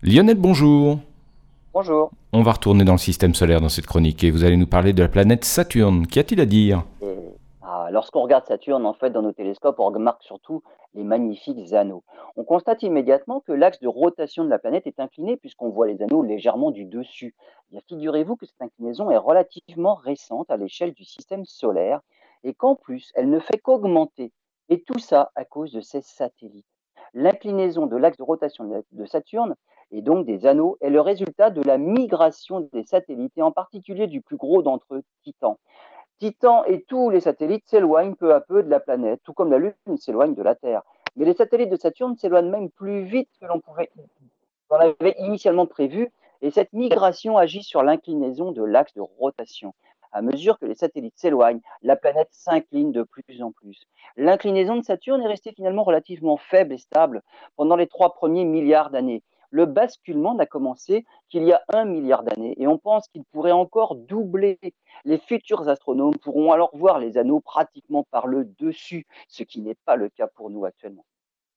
Lionel, bonjour. Bonjour. On va retourner dans le système solaire dans cette chronique et vous allez nous parler de la planète Saturne. Qu'y a-t-il à dire? Ah, Lorsqu'on regarde Saturne, en fait, dans nos télescopes, on remarque surtout les magnifiques anneaux. On constate immédiatement que l'axe de rotation de la planète est incliné puisqu'on voit les anneaux légèrement du dessus. Figurez-vous que cette inclinaison est relativement récente à l'échelle du système solaire et qu'en plus, elle ne fait qu'augmenter. Et tout ça à cause de ces satellites. L'inclinaison de l'axe de rotation de Saturne et donc des anneaux est le résultat de la migration des satellites et en particulier du plus gros d'entre eux, Titan. Titan et tous les satellites s'éloignent peu à peu de la planète, tout comme la Lune s'éloigne de la Terre. Mais les satellites de Saturne s'éloignent même plus vite que l'on avait initialement prévu, et cette migration agit sur l'inclinaison de l'axe de rotation. À mesure que les satellites s'éloignent, la planète s'incline de plus en plus. L'inclinaison de Saturne est restée finalement relativement faible et stable pendant les trois premiers milliards d'années le basculement n'a commencé qu'il y a un milliard d'années et on pense qu'il pourrait encore doubler. Les futurs astronomes pourront alors voir les anneaux pratiquement par le dessus, ce qui n'est pas le cas pour nous actuellement.